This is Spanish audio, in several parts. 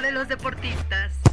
De los deportistas.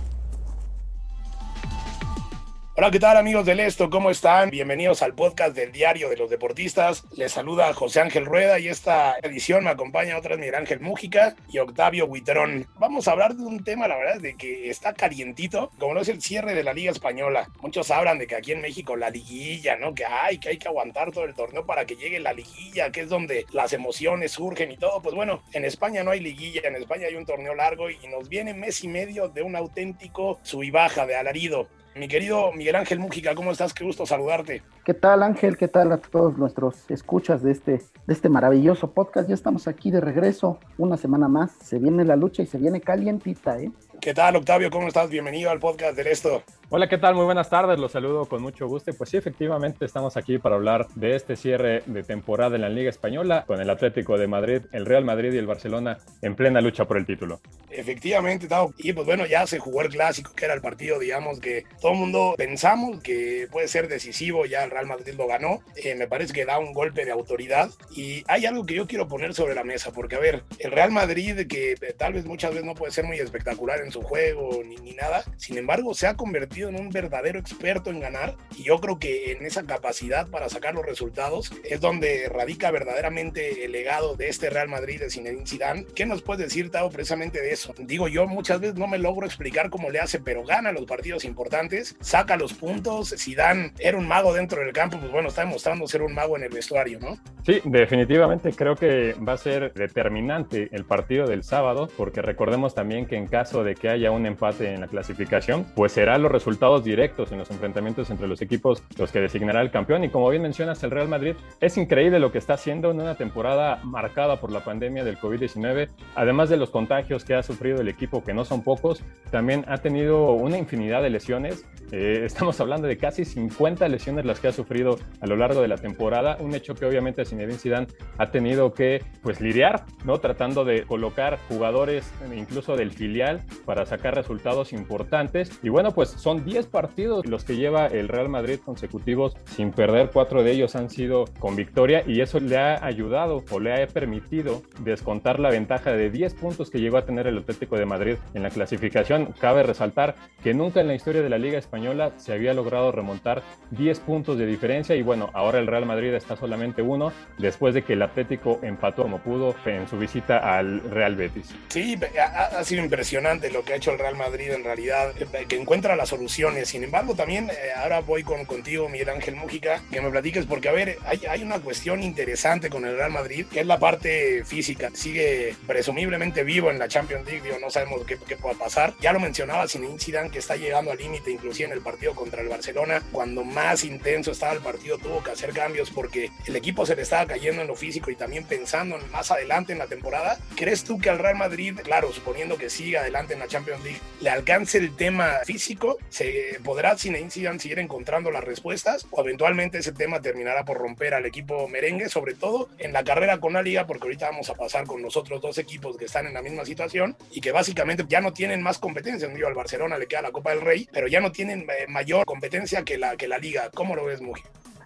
Hola, ¿qué tal amigos del Esto? ¿Cómo están? Bienvenidos al podcast del Diario de los Deportistas. Les saluda José Ángel Rueda y esta edición me acompaña otra vez Miguel Ángel Mújica y Octavio Huitrón. Vamos a hablar de un tema, la verdad, de que está calientito, como lo es el cierre de la Liga Española. Muchos hablan de que aquí en México la liguilla, ¿no? Que hay, que hay que aguantar todo el torneo para que llegue la liguilla, que es donde las emociones surgen y todo. Pues bueno, en España no hay liguilla, en España hay un torneo largo y nos viene mes y medio de un auténtico sub de alarido. Mi querido Miguel Ángel Mújica, ¿cómo estás? Qué gusto saludarte. ¿Qué tal Ángel? ¿Qué tal a todos nuestros escuchas de este, de este maravilloso podcast? Ya estamos aquí de regreso, una semana más. Se viene la lucha y se viene calientita, ¿eh? ¿Qué tal, Octavio? ¿Cómo estás? Bienvenido al podcast del Esto. Hola, ¿qué tal? Muy buenas tardes, los saludo con mucho gusto. Pues sí, efectivamente estamos aquí para hablar de este cierre de temporada en la Liga Española con el Atlético de Madrid, el Real Madrid y el Barcelona en plena lucha por el título. Efectivamente. Y pues bueno, ya se jugó el clásico, que era el partido, digamos, que todo el mundo pensamos que puede ser decisivo, ya el Real Madrid lo ganó. Eh, me parece que da un golpe de autoridad. Y hay algo que yo quiero poner sobre la mesa, porque a ver, el Real Madrid, que eh, tal vez muchas veces no puede ser muy espectacular en su juego ni, ni nada, sin embargo, se ha convertido en un verdadero experto en ganar y yo creo que en esa capacidad para sacar los resultados es donde radica verdaderamente el legado de este Real Madrid de Zinedine Zidane. ¿Qué nos puedes decir, Tao, precisamente de eso? Digo, yo muchas veces no me logro explicar cómo le hace, pero gana los partidos importantes, saca los puntos. Zidane era un mago dentro del campo, pues bueno, está demostrando ser un mago en el vestuario, ¿no? Sí, definitivamente creo que va a ser determinante el partido del sábado, porque recordemos también que en caso de que haya un empate en la clasificación, pues serán los resultados directos en los enfrentamientos entre los equipos los que designará el campeón. Y como bien mencionas, el Real Madrid es increíble lo que está haciendo en una temporada marcada por la pandemia del COVID-19. Además de los contagios que ha sufrido el equipo, que no son pocos, también ha tenido una infinidad de lesiones. Eh, estamos hablando de casi 50 lesiones las que ha sufrido a lo largo de la temporada. Un hecho que obviamente Zinedine Zidane ha tenido que pues lidiar, ¿no? Tratando de colocar jugadores incluso del filial para sacar resultados importantes. Y bueno, pues son 10 partidos los que lleva el Real Madrid consecutivos sin perder. Cuatro de ellos han sido con victoria y eso le ha ayudado o le ha permitido descontar la ventaja de 10 puntos que llegó a tener el Atlético de Madrid en la clasificación. Cabe resaltar que nunca en la historia de la Liga Española se había logrado remontar 10 puntos de diferencia y bueno, ahora el Real Madrid está solamente uno después de que el Atlético empató como pudo en su visita al Real Betis. Sí, ha, sido impresionante lo que ha hecho el Real Madrid en realidad, que encuentra las soluciones. Sin embargo, también eh, ahora voy con, contigo, Miguel Ángel Mújica, que me platiques, porque a ver, hay, hay una cuestión interesante con el Real Madrid, que es la parte física. Sigue presumiblemente vivo en la Champions League, digo, no sabemos qué, qué pueda pasar. Ya lo mencionaba Zinedine Zidane, que está llegando al límite, inclusive en el partido contra el Barcelona. Cuando más intenso estaba el partido, tuvo que hacer cambios porque el equipo se le estaba cayendo en lo físico y también pensando en más adelante en la temporada. ¿Crees tú que al Real Madrid, claro, suponiendo que siga adelante en la Champions League, le alcance el tema físico? ¿Se podrá Zinedine Zidane seguir encontrando las respuestas o eventualmente ese tema terminará por romper al equipo merengue, sobre todo en la carrera con la liga, porque ahorita vamos a pasar con los otros dos equipos que están en la misma situación y que básicamente ya no tienen más competencia. Digo, al Barcelona le queda la Copa del Rey, pero ya no tienen eh, mayor competencia que la, que la liga. ¿Cómo lo ves, Muji?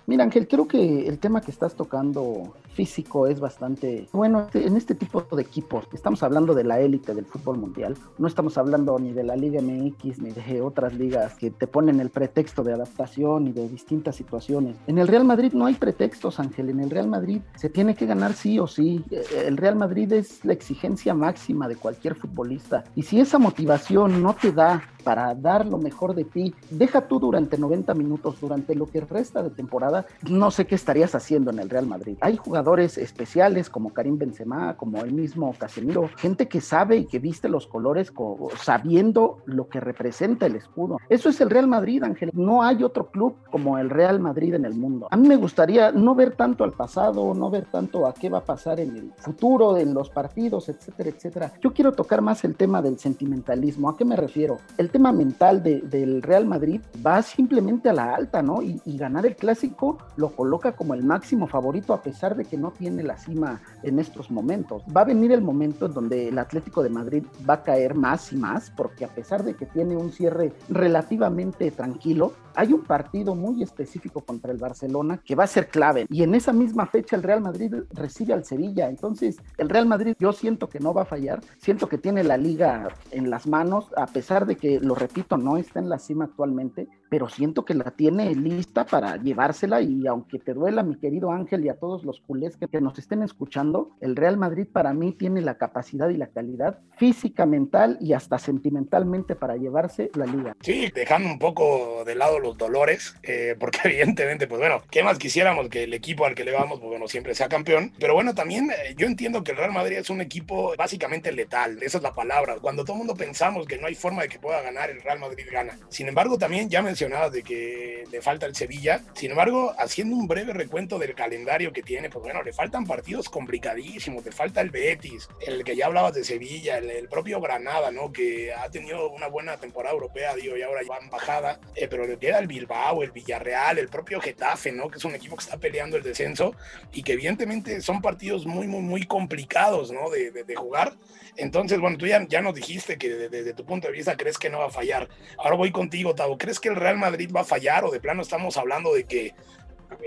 Mira, Ángel, creo que el tema que estás tocando físico es bastante bueno en este tipo de equipos. Estamos hablando de la élite del fútbol mundial. No estamos hablando ni de la Liga MX ni de otras ligas que te ponen el pretexto de adaptación y de distintas situaciones. En el Real Madrid no hay pretextos, Ángel. En el Real Madrid se tiene que ganar sí o sí. El Real Madrid es la exigencia máxima de cualquier futbolista. Y si esa motivación no te da para dar lo mejor de ti, deja tú durante 90 minutos, durante lo que resta de temporada, no sé qué estarías haciendo en el Real Madrid. Hay jugadores especiales como Karim Benzema, como el mismo Casemiro, gente que sabe y que viste los colores sabiendo lo que representa el escudo. Eso es el Real Madrid, Ángel. No hay otro club como el Real Madrid en el mundo. A mí me gustaría no ver tanto al pasado, no ver tanto a qué va a pasar en el futuro, en los partidos, etcétera, etcétera. Yo quiero tocar más el tema del sentimentalismo. ¿A qué me refiero? El tema mental del Real Madrid va simplemente a la alta, ¿no? Y, y ganar el clásico lo coloca como el máximo favorito a pesar de que no tiene la cima en estos momentos. Va a venir el momento en donde el Atlético de Madrid va a caer más y más porque a pesar de que tiene un cierre relativamente tranquilo, hay un partido muy específico contra el Barcelona que va a ser clave y en esa misma fecha el Real Madrid recibe al Sevilla. Entonces, el Real Madrid yo siento que no va a fallar, siento que tiene la liga en las manos, a pesar de que, lo repito, no está en la cima actualmente, pero siento que la tiene lista para llevársela y aunque te duela, mi querido Ángel, y a todos los culés que, que nos estén escuchando, el Real Madrid para mí tiene la capacidad y la calidad física, mental y hasta sentimentalmente para llevarse la liga. Sí, dejando un poco de lado los dolores, eh, porque evidentemente, pues bueno, ¿qué más quisiéramos que el equipo al que le vamos, pues bueno, siempre sea campeón? Pero bueno, también eh, yo entiendo que el Real Madrid es un equipo básicamente letal, esa es la palabra. Cuando todo el mundo pensamos que no hay forma de que pueda ganar, el Real Madrid gana. Sin embargo, también ya de que le falta el Sevilla. Sin embargo, haciendo un breve recuento del calendario que tiene, pues bueno, le faltan partidos complicadísimos, le falta el Betis, el que ya hablabas de Sevilla, el, el propio Granada, ¿no? Que ha tenido una buena temporada europea, digo, y ahora va en bajada, eh, pero le queda el Bilbao, el Villarreal, el propio Getafe, ¿no? Que es un equipo que está peleando el descenso y que evidentemente son partidos muy, muy, muy complicados, ¿no? De, de, de jugar. Entonces, bueno, tú ya, ya nos dijiste que desde, desde, tu punto de vista crees que no va a fallar. Ahora voy contigo, Tavo. ¿Crees que el Real Madrid va a fallar o de plano estamos hablando de que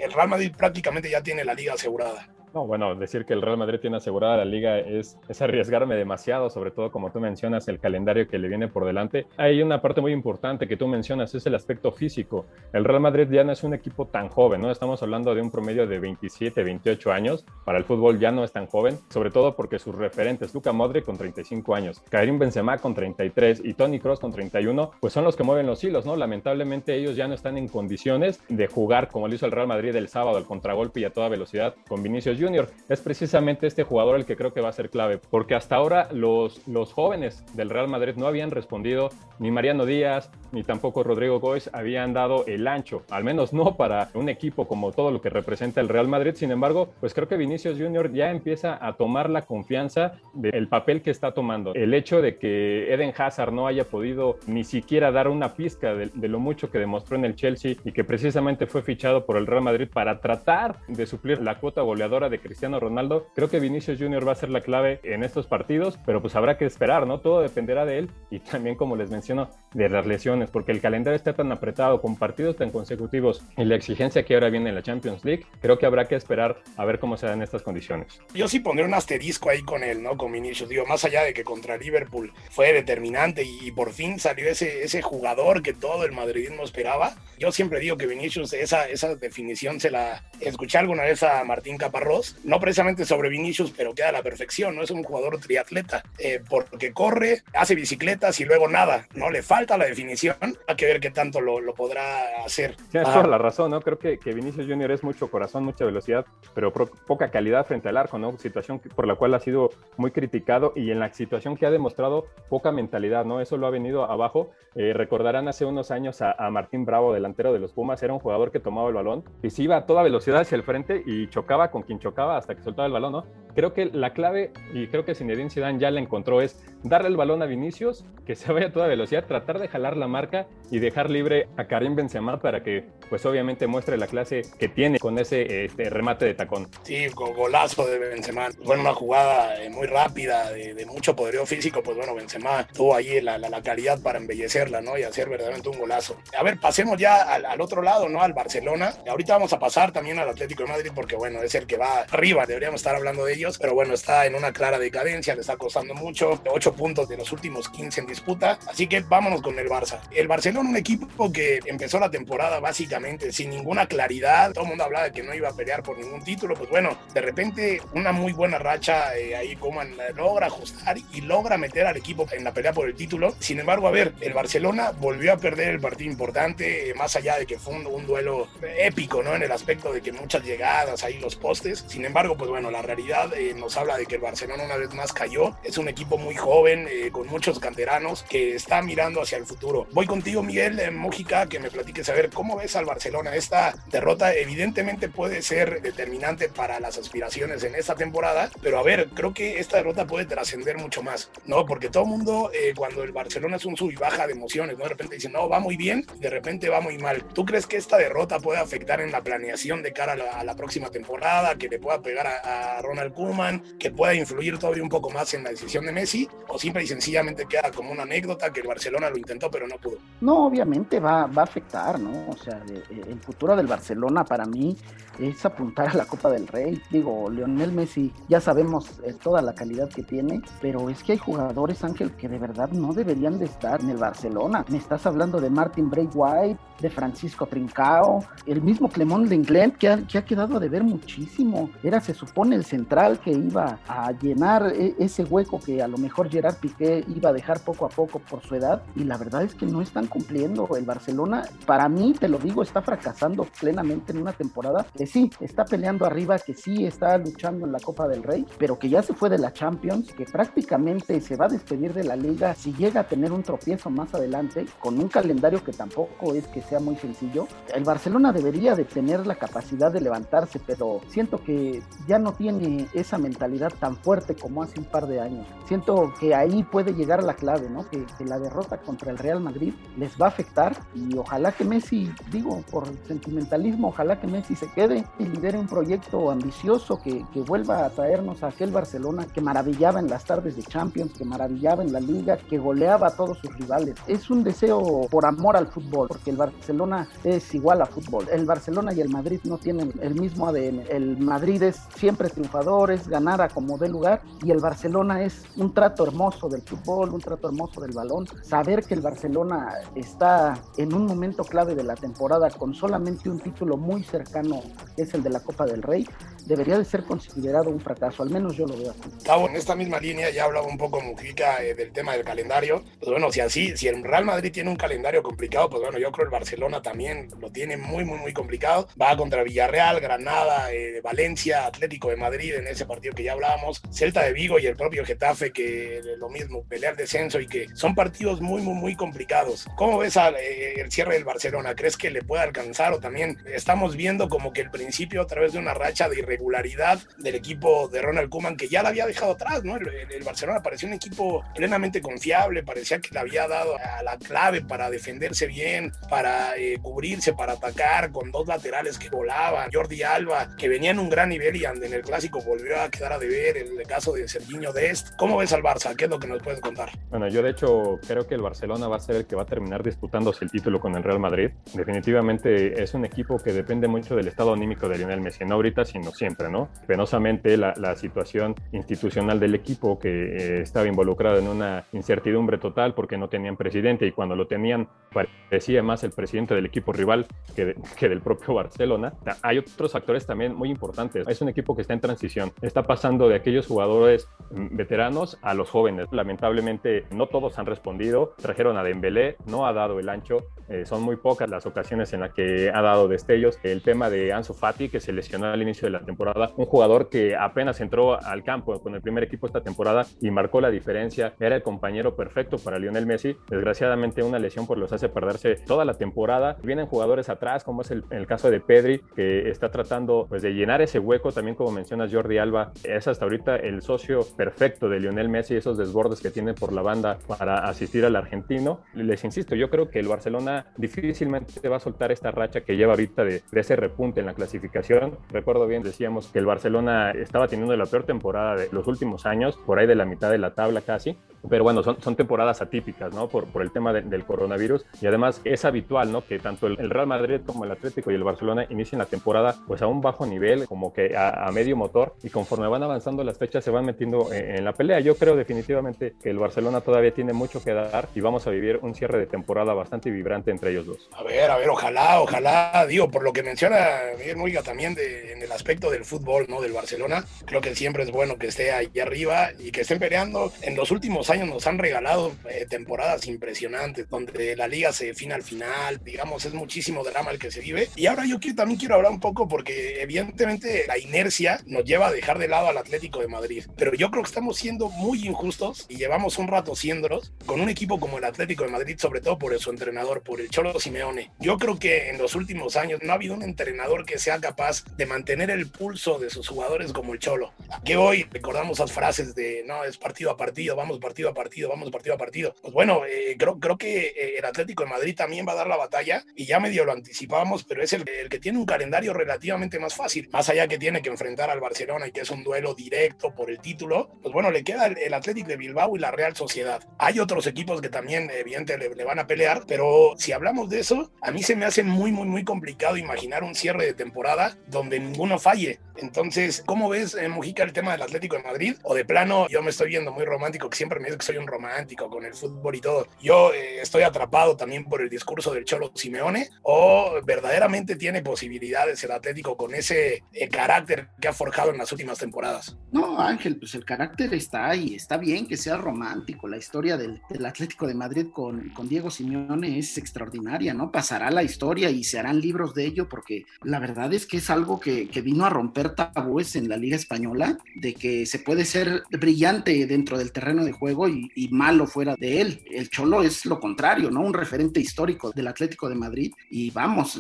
el Real Madrid prácticamente ya tiene la liga asegurada? No, bueno, decir que el Real Madrid tiene asegurada la liga es, es, arriesgarme demasiado, sobre todo como tú mencionas, el calendario que le viene por delante. Hay una parte muy importante que tú mencionas, es el aspecto físico. El Real Madrid ya no es un equipo tan joven, ¿no? Estamos hablando de un promedio de 27, 28 años. Para el fútbol ya no es tan joven, sobre todo porque sus referentes, Luka Modric con 35 años, Karim Benzema con 33 y Tony Cross con 31, pues son los que mueven los hilos, ¿no? Lamentablemente ellos ya no están en condiciones de jugar como lo hizo el Real Madrid el sábado, al contragolpe y a toda velocidad con Vinicius Es precisamente este jugador el que creo que va a ser clave, porque hasta ahora los, los jóvenes del Real Madrid no habían respondido, ni Mariano Díaz, ni tampoco Rodrigo Goes habían dado el ancho, al menos no para un equipo como todo lo que representa el Real Madrid. Sin embargo, pues creo que Vinicius Junior ya empieza a tomar la confianza del papel que está tomando. El hecho de que Eden Hazard no haya podido ni siquiera dar una pizca de, de lo mucho que demostró en el Chelsea y que precisamente fue fichado por el Real Madrid para tratar de suplir la cuota goleadora de Cristiano Ronaldo. Creo que Vinicius Junior va a ser la clave en estos partidos, pero pues habrá que esperar, ¿no? Todo dependerá de él y también, como les menciono, de las lesiones, porque el calendario está tan apretado con partidos tan consecutivos y la exigencia que ahora viene en la Champions League, creo que habrá que esperar a ver cómo se dan estas condiciones. Yo sí pondré un asterisco ahí con él, ¿no? Con Vinicius, digo, más allá de que contra Liverpool fue determinante y por fin salió ese, ese jugador que todo el madridismo esperaba. Yo siempre digo que Vinicius, esa, esa definición se la escuché alguna vez a Martín Caparrós, no precisamente sobre Vinicius, pero queda a la perfección, ¿no? Es un jugador triatleta, eh, porque corre, hace bicicletas y luego nada, ¿no? Le falta la definición, hay que ver qué tanto lo, lo podrá hacer. Tienes ah. toda la razón, ¿no? Creo que, que Vinicius Junior es mucho corazón, mucha velocidad, pero pro, poca calidad frente al arco, ¿no? Situación por la cual ha sido muy criticado y en la situación que ha demostrado poca mentalidad, ¿no? Eso lo ha venido abajo. Eh, recordarán hace unos años a, a Martín Bravo, delantero de los Pumas, era un jugador que tomaba el balón y se iba a toda velocidad hacia el frente y chocaba con quien chocaba hasta que soltaba el balón, ¿no? Creo que la clave, y creo que Zinedine Zidane ya la encontró, es darle el balón a Vinicius, que se vaya a toda velocidad, tratar de jalar la marca y dejar libre a Karim Benzema para que, pues obviamente, muestre la clase que tiene con ese este, remate de tacón. Sí, golazo de Benzema. Fue una jugada muy rápida, de, mucho poderío físico, pues bueno, Benzema tuvo ahí la, la, la, calidad para embellecerla, ¿no? Y hacer verdaderamente un golazo. A ver, pasemos ya al, al otro lado, ¿no? Al Barcelona. Ahorita vamos a pasar también al Atlético de Madrid porque, bueno, es el que va arriba, deberíamos estar hablando de ellos pero bueno, está en una clara decadencia, le está costando mucho, 8 puntos de los últimos 15 en disputa, así que vámonos con el Barça. El Barcelona, un equipo que empezó la temporada básicamente sin ninguna claridad, todo el mundo hablaba de que no iba a pelear por ningún título, pues bueno, de repente una muy buena racha eh, ahí Coman logra ajustar y logra meter al equipo en la pelea por el título. Sin embargo, a ver, el Barcelona volvió a perder el partido importante, eh, más allá de que fue un, un duelo épico, ¿no? En el aspecto de que muchas llegadas ahí los postes. Sin embargo, pues bueno, la realidad eh, nos habla de que el Barcelona una vez más cayó. Es un equipo muy joven, eh, con muchos canteranos, que está mirando hacia el futuro. Voy contigo, Miguel eh, Mójica, que me platiques a ver cómo ves al Barcelona. Esta derrota evidentemente puede ser determinante para las aspiraciones en esta temporada, pero a ver, creo que esta derrota puede trascender mucho más, ¿no? Porque todo el mundo, cuando el Barcelona es un sub y baja de emociones, ¿no? De repente dicen, no, va muy bien, de repente va muy mal. ¿Tú crees que esta derrota puede afectar en la planeación de cara a la, a la próxima temporada, que le pueda pegar a, a Ronald Koeman, que pueda influir todavía un poco más en la decisión de Messi, o simple y sencillamente queda como una anécdota que el Barcelona lo intentó pero no pudo? No, obviamente va, va a afectar, ¿no? O sea, el futuro del Barcelona para mí es apuntar a la Copa del Rey. Digo, Lionel Messi, ya sabemos eh, toda la calidad que tiene, pero es que hay jugadores, Ángel, que de verdad no deberían de estar en el Barcelona. Me estás hablando de Martin Bray White, de Francisco Trincao, el mismo Clemón Lenglet, que ha, que ha quedado a deber muchísimo. Era, se supone, el central que iba a llenar e, ese hueco que a lo mejor Gerard Piqué iba a dejar poco a poco por su edad, y la verdad es que no están cumpliendo. El Barcelona, para mí, te lo digo, está fracasando plenamente en una temporada que sí, está peleando arriba, que sí está luchando en la Copa del Rey, pero que ya se fue de la Champions, que prácticamente se va a despedir de la liga si llega a tener un tropiezo más adelante, con un calendario que tampoco es que sea muy sencillo. El Barcelona debería de tener la capacidad de levantarse, pero siento que ya no tiene esa mentalidad tan fuerte como hace un par de años. Siento que ahí puede llegar la clave, ¿no? Que, que la derrota contra el Real Madrid les va a afectar y ojalá que Messi, digo, por sentimentalismo, ojalá que Messi se quede y lidere un proyecto ambicioso que, que, vuelva a traernos a aquel Barcelona que maravillaba en las tardes de Champions, que maravillaba en la liga, que goleaba a todos sus rivales. Es un deseo por amor al fútbol, porque el Barcelona es igual a fútbol. El Barcelona y el Madrid no tienen el mismo ADN. El Madrid es siempre triunfador, es ganar a como dé lugar, y el Barcelona es un trato hermoso del fútbol, un trato hermoso del balón. Saber que el Barcelona está en un momento clave de la temporada con solamente un título muy cercano, que es el de la Copa del Rey, debería de ser considerado un fracaso, al menos yo lo veo así. Gabo, en esta misma línea ya hablaba un poco Mujica eh, del tema del calendario. Pues bueno, si así, si el Real Madrid tiene un calendario complicado, pues bueno, yo creo el Barcelona también lo tiene muy, muy, muy complicado. Va contra Villarreal, Granada, eh, Valencia, Atlético de Madrid en ese partido que ya hablábamos, Celta de Vigo y el propio Getafe, que lo mismo, pelear descenso y que son partidos muy, muy, muy complicados. ¿Cómo ves al, eh, el cierre del Barcelona? ¿Crees que le puede alcanzar o también estamos viendo como que el principio a través de una racha de irregularidad del equipo de Ronald Koeman que ya la había dejado atrás, ¿no? El, el, Barcelona parecía un equipo plenamente confiable, parecía que le había dado la clave para defenderse bien, para eh, cubrirse, para atacar, con dos laterales que volaban, Jordi Alba, que venía en un gran nivel y en el clásico volvió a quedar a deber, el caso de Serginho Dest. ¿Cómo ves al Barça? ¿Qué es lo que nos puedes contar? Bueno, yo de hecho creo que el Barcelona va a ser el que va a terminar disputándose el título con el Real Madrid. Definitivamente es un equipo que depende mucho del estado anímico de Lionel Messi, no ahorita, sino siempre, ¿no? Penosamente la, la situación institucional del equipo que eh, estaba involucrado en una incertidumbre total porque no tenían presidente y cuando lo tenían parecía más el presidente del equipo rival que, de, que del propio Barcelona. Hay otros factores también muy importantes. Es un equipo que está en transición. Está pasando de aquellos jugadores veteranos a los jóvenes. Lamentablemente no todos han respondido. Trajeron a Dembélé, no ha dado el ancho. Eh, son muy pocas las ocasiones en las que ha dado destellos. El tema de Ansu Fati, que se lesionó al inicio de la temporada, un jugador que apenas entró al campo con el primer equipo esta temporada y marcó la diferencia. Era el compañero perfecto para Lionel Messi. Desgraciadamente una lesión por los hace perderse toda la temporada. Vienen jugadores atrás, como es el, el caso de Pedri, que está tratando pues, de llenar ese hueco. También como mencionas Jordi Alba, es hasta ahorita el socio perfecto de Lionel Messi, esos desbordes que tiene por la banda para asistir al argentino. Les insisto, yo creo que el Barcelona difícilmente va a soltar esta racha que lleva ahorita de, de, ese repunte en la clasificación. Recuerdo bien, decíamos que el Barcelona estaba teniendo la peor temporada de los últimos años, por ahí de la mitad de la tabla casi, pero bueno, son, son temporadas atípicas, ¿no? Por, por el tema del coronavirus y además es habitual, ¿no? Que tanto el, Real Madrid como el Atlético y el Barcelona inicien la temporada pues a un bajo nivel, como que a, medio motor y conforme van avanzando las fechas se van metiendo en, en, la pelea. Yo creo definitivamente que el Barcelona todavía tiene mucho que dar y vamos a vivir un cierre de temporada bastante vibrante entre ellos dos. A ver, a ver, ojalá, ojalá, digo, por lo que menciona Miguel Muiga también de, en el aspecto del fútbol, ¿no? Del Barcelona, creo que siempre es bueno que esté ahí arriba y que estén peleando. En los últimos años nos han regalado eh, temporadas impresionantes, donde la liga se define al final, digamos, es muchísimo drama el que se vive. Y ahora yo quiero, también quiero hablar un poco porque evidentemente la inercia nos lleva a dejar de lado al Atlético de Madrid, pero yo creo que estamos siendo muy injustos y llevamos un rato siéndolos con un equipo como el Atlético de Madrid, sobre todo por su entrenador, por el Cholo Simeone. Yo creo que en los últimos años no ha habido un entrenador que sea capaz de mantener el pulso de sus jugadores como el Cholo. Que hoy recordamos esas frases de no, es partido a partido, vamos partido a partido, vamos partido a partido. Pues bueno, eh, creo, creo que eh, el Atlético de Madrid también va a dar la batalla y ya medio lo anticipábamos, pero es el, el que tiene un calendario relativamente más fácil. Más allá que tiene que enfrentar al Barcelona y que es un duelo directo por el título, pues bueno, le queda el, el Atlético de Bilbao y la Real Sociedad. Hay otros equipos que también, evidentemente, le, le van a pelear, pero si hablamos de eso, a mí se me hace muy, muy, muy complicado imaginar un cierre de temporada donde ninguno falle. Entonces, ¿cómo ves, eh, Mujica, el tema del Atlético de Madrid? O de plano, yo me estoy viendo muy romántico, que siempre me que soy un romántico con el fútbol y todo. Yo eh, estoy atrapado también por el discurso del Cholo Simeone, o verdaderamente tiene posibilidades el Atlético con ese eh, carácter que ha forjado en las últimas temporadas. No, Ángel, pues el carácter está ahí, está bien que sea romántico. La historia del, Atlético de Madrid con, con Diego Simeone es extraordinaria, ¿no? Pasará la historia y se harán libros de ello, porque la verdad es que es algo que, que vino a romper tabúes en la Liga Española, de que se puede ser brillante dentro del terreno de juego y, y, malo fuera de él. El Cholo es lo contrario, ¿no? Un referente histórico del Atlético de Madrid y vamos,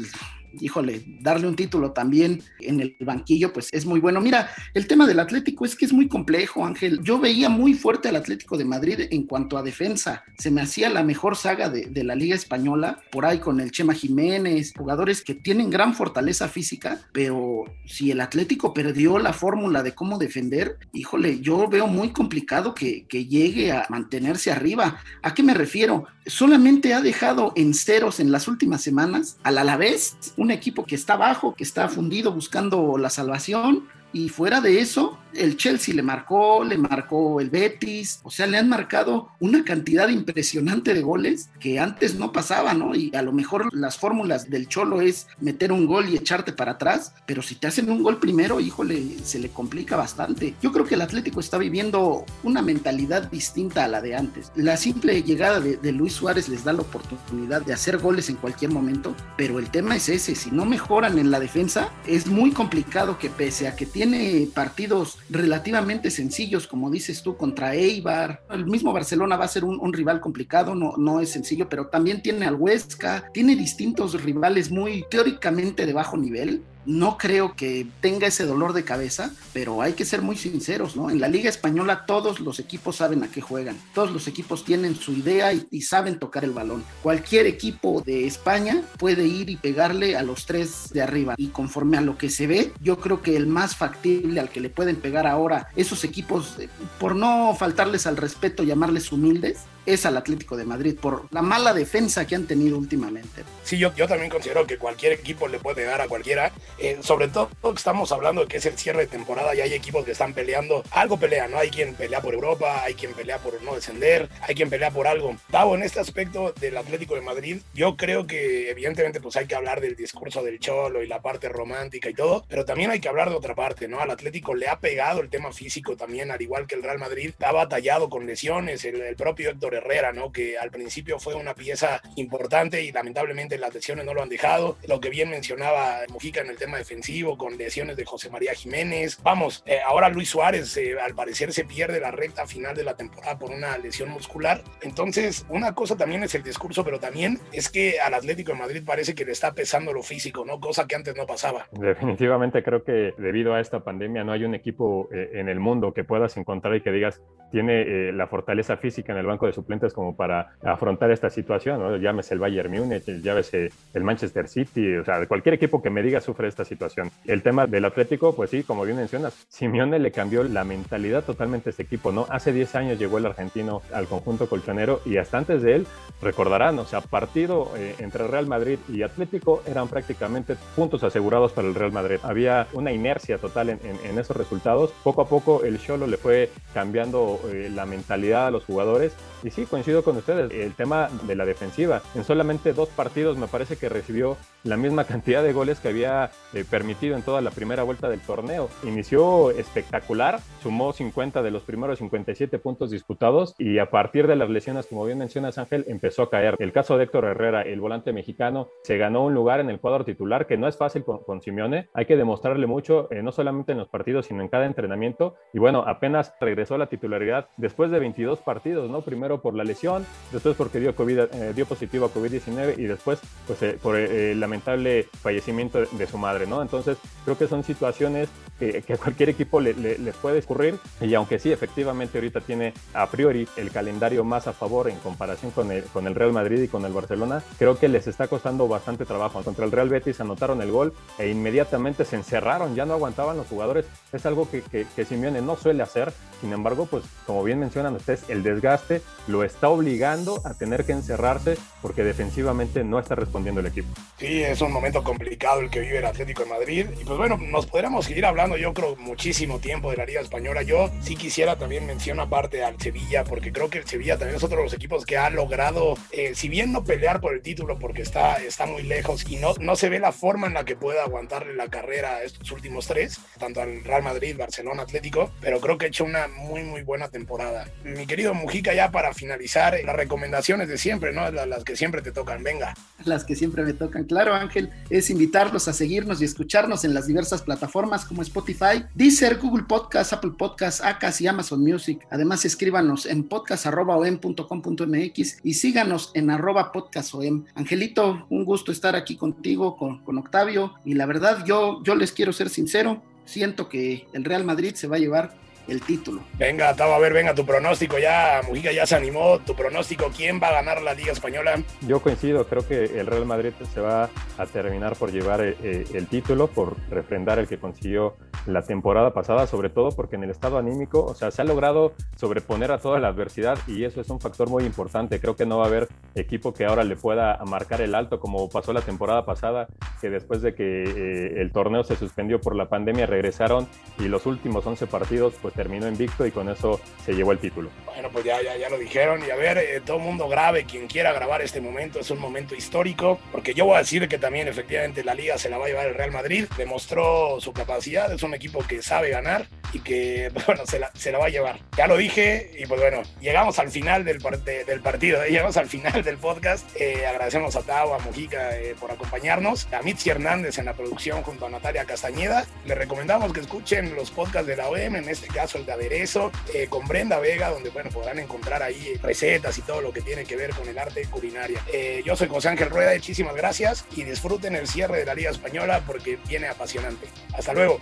híjole, darle un título también en el banquillo, pues es muy bueno. Mira, el tema del Atlético es que es muy complejo, Ángel. Yo veía muy fuerte al Atlético de Madrid en cuanto a defensa. Se me hacía la mejor saga de, de la Liga Española, por ahí con el Chema Jiménez, jugadores que tienen gran fortaleza física, pero si el Atlético perdió la fórmula de cómo defender, híjole, yo veo muy complicado que, que llegue a mantenerse arriba. ¿A qué me refiero? Solamente ha dejado en ceros en las últimas semanas al Alavés, un equipo que está abajo, que está fundido buscando la salvación. Y fuera de eso, el Chelsea le marcó, le marcó el Betis, o sea, le han marcado una cantidad impresionante de goles que antes no pasaba, ¿no? Y a lo mejor las fórmulas del Cholo es meter un gol y echarte para atrás, pero si te hacen un gol primero, híjole, se le complica bastante. Yo creo que el Atlético está viviendo una mentalidad distinta a la de antes. La simple llegada de, de Luis Suárez les da la oportunidad de hacer goles en cualquier momento, pero el tema es ese, si no mejoran en la defensa, es muy complicado que pese a que tiene partidos relativamente sencillos, como dices tú, contra Eibar. El mismo Barcelona va a ser un, rival complicado, no, no es sencillo, pero también tiene al Huesca, tiene distintos rivales muy teóricamente de bajo nivel no creo que tenga ese dolor de cabeza, pero hay que ser muy sinceros, ¿no? En la Liga Española todos los equipos saben a qué juegan, todos los equipos tienen su idea y, saben tocar el balón. Cualquier equipo de España puede ir y pegarle a los tres de arriba y conforme a lo que se ve, yo creo que el más factible al que le pueden pegar ahora esos equipos, eh, por no faltarles al respeto, llamarles humildes, es al Atlético de Madrid por la mala defensa que han tenido últimamente. Sí, yo, yo también considero que cualquier equipo le puede pegar a cualquiera, eh, sobre todo estamos hablando de que es el cierre de temporada y hay equipos que están peleando, algo pelean, ¿no? Hay quien pelea por Europa, hay quien pelea por no descender, hay quien pelea por algo. Tavo, en este aspecto del Atlético de Madrid, yo creo que evidentemente pues hay que hablar del discurso del Cholo y la parte romántica y todo, pero también hay que hablar de otra parte, ¿no? Al Atlético le ha pegado el tema físico también, al igual que el Real Madrid, ha batallado con lesiones, el, el propio Héctor Herrera, ¿no? Que al principio fue una pieza importante y lamentablemente las lesiones no lo han dejado. Lo que bien mencionaba Mujica en el tema defensivo, con lesiones de José María Jiménez. Vamos, eh, ahora Luis Suárez eh, al parecer se pierde la recta final de la temporada por una lesión muscular. Entonces, una cosa también es el discurso, pero también es que al Atlético de Madrid parece que le está pesando lo físico, ¿no? Cosa que antes no pasaba. Definitivamente creo que debido a esta pandemia no hay un equipo eh, en el mundo que puedas encontrar y que digas tiene la fortaleza física en el banco de suplentes como para afrontar esta situación, ¿no? llámese el Bayern Múnich, llámese el Manchester City, o sea, cualquier equipo que me diga sufre esta situación. El tema del Atlético, pues sí, como bien mencionas, Simeone le cambió la mentalidad totalmente a este equipo, ¿no? Hace 10 años llegó el argentino al conjunto colchonero y hasta antes de él, recordarán, o sea, partido eh, entre Real Madrid y Atlético eran prácticamente puntos asegurados para el Real Madrid. Había una inercia total en, esos resultados. Poco a poco el Cholo le fue cambiando eh, la mentalidad a los jugadores y sí, coincido con ustedes, el tema de la defensiva. En solamente dos partidos me parece que recibió la misma cantidad de goles que había eh, permitido en toda la primera vuelta del torneo. Inició espectacular, sumó 50 de los primeros 57 puntos disputados y a partir de las lesiones, como bien mencionas Ángel, empezó a caer. El caso de Héctor Herrera, el volante mexicano, se ganó un lugar en el cuadro titular que no es fácil con, con Simeone. Hay que demostrarle mucho, eh, no solamente en los partidos, sino en cada entrenamiento. Y bueno, apenas regresó a la titularidad después de 22 partidos, ¿no? Primero por la lesión, después porque dio, COVID, eh, dio positivo a COVID-19 y después pues, por el lamentable fallecimiento de, su madre, ¿no? Entonces, creo que son situaciones que, a cualquier equipo le, les puede ocurrir y aunque sí, efectivamente ahorita tiene a priori el calendario más a favor en comparación con el, con el Real Madrid y con el Barcelona, creo que les está costando bastante trabajo. Contra el Real Betis anotaron el gol e inmediatamente se encerraron, ya no aguantaban los jugadores. Es algo que, que, que Simeone no suele hacer, sin embargo, pues como bien mencionan ustedes, el desgaste lo está obligando a tener que encerrarse porque defensivamente no está respondiendo el equipo. Sí, es un momento complicado el que vive el Atlético de Madrid. Y pues bueno, nos podríamos seguir hablando, yo creo, muchísimo tiempo de la Liga Española. Yo sí quisiera también mencionar aparte al Sevilla, porque creo que el Sevilla también es otro de los equipos que ha logrado, eh, si bien no pelear por el título porque está, está muy lejos y no, no se ve la forma en la que pueda aguantarle la carrera a estos últimos tres, tanto al Real Madrid, Barcelona, Atlético, pero creo que ha hecho una muy, muy buena temporada. Mi querido Mujica, ya para finalizar, las recomendaciones de siempre, ¿no? Las que siempre te tocan, venga. Las que siempre me tocan, claro, Ángel, es invitarlos a seguirnos y escucharnos en las diversas plataformas como Spotify, Deezer, Google Podcast, Apple Podcast, Acas y Amazon Music. Además, escríbanos en podcast.com.mx y síganos en arroba podcastom. Angelito, un gusto estar aquí contigo, con, con Octavio, y la verdad, yo, yo les quiero ser sincero, siento que el Real Madrid se va a llevar el título. Venga, Tavo, a ver, venga, tu pronóstico ya, Mujica ya se animó, tu pronóstico, ¿quién va a ganar la Liga Española? Yo coincido, creo que el Real Madrid se va a terminar por llevar eh, eh, el título, por refrendar el que consiguió la temporada pasada, sobre todo porque en el estado anímico, o sea, se ha logrado sobreponer a toda la adversidad y eso es un factor muy importante. Creo que no va a haber equipo que ahora le pueda marcar el alto como pasó la temporada pasada, que después de que eh, el torneo se suspendió por la pandemia regresaron y los últimos 11 partidos pues terminó invicto y con eso se llevó el título. Bueno, pues ya, ya, ya lo dijeron. Y a ver, eh, todo mundo grabe, quien quiera grabar este momento, es un momento histórico, porque yo voy a decir que también efectivamente la liga se la va a llevar el Real Madrid. Demostró su capacidad, es un equipo que sabe ganar y que, bueno, se la, se la va a llevar. Ya lo dije y pues bueno, llegamos al final del, del partido, ¿eh? llegamos al final del podcast. Eh, agradecemos a Tao, a Mojica por acompañarnos, a Mitzi Hernández en la producción junto a Natalia Castañeda. Le recomendamos que escuchen los podcasts de la OEM, en este caso el de aderezo, eh, con Brenda Vega, donde bueno, podrán encontrar ahí recetas y todo lo que tiene que ver con el arte culinaria. Eh, yo soy José Ángel Rueda, muchísimas gracias y disfruten el cierre de la Liga Española porque viene apasionante. Hasta luego.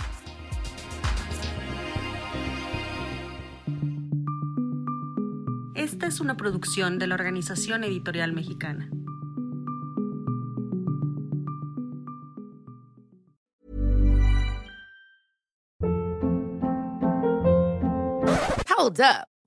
Esta es una producción de la Organización Editorial Mexicana. Hold up.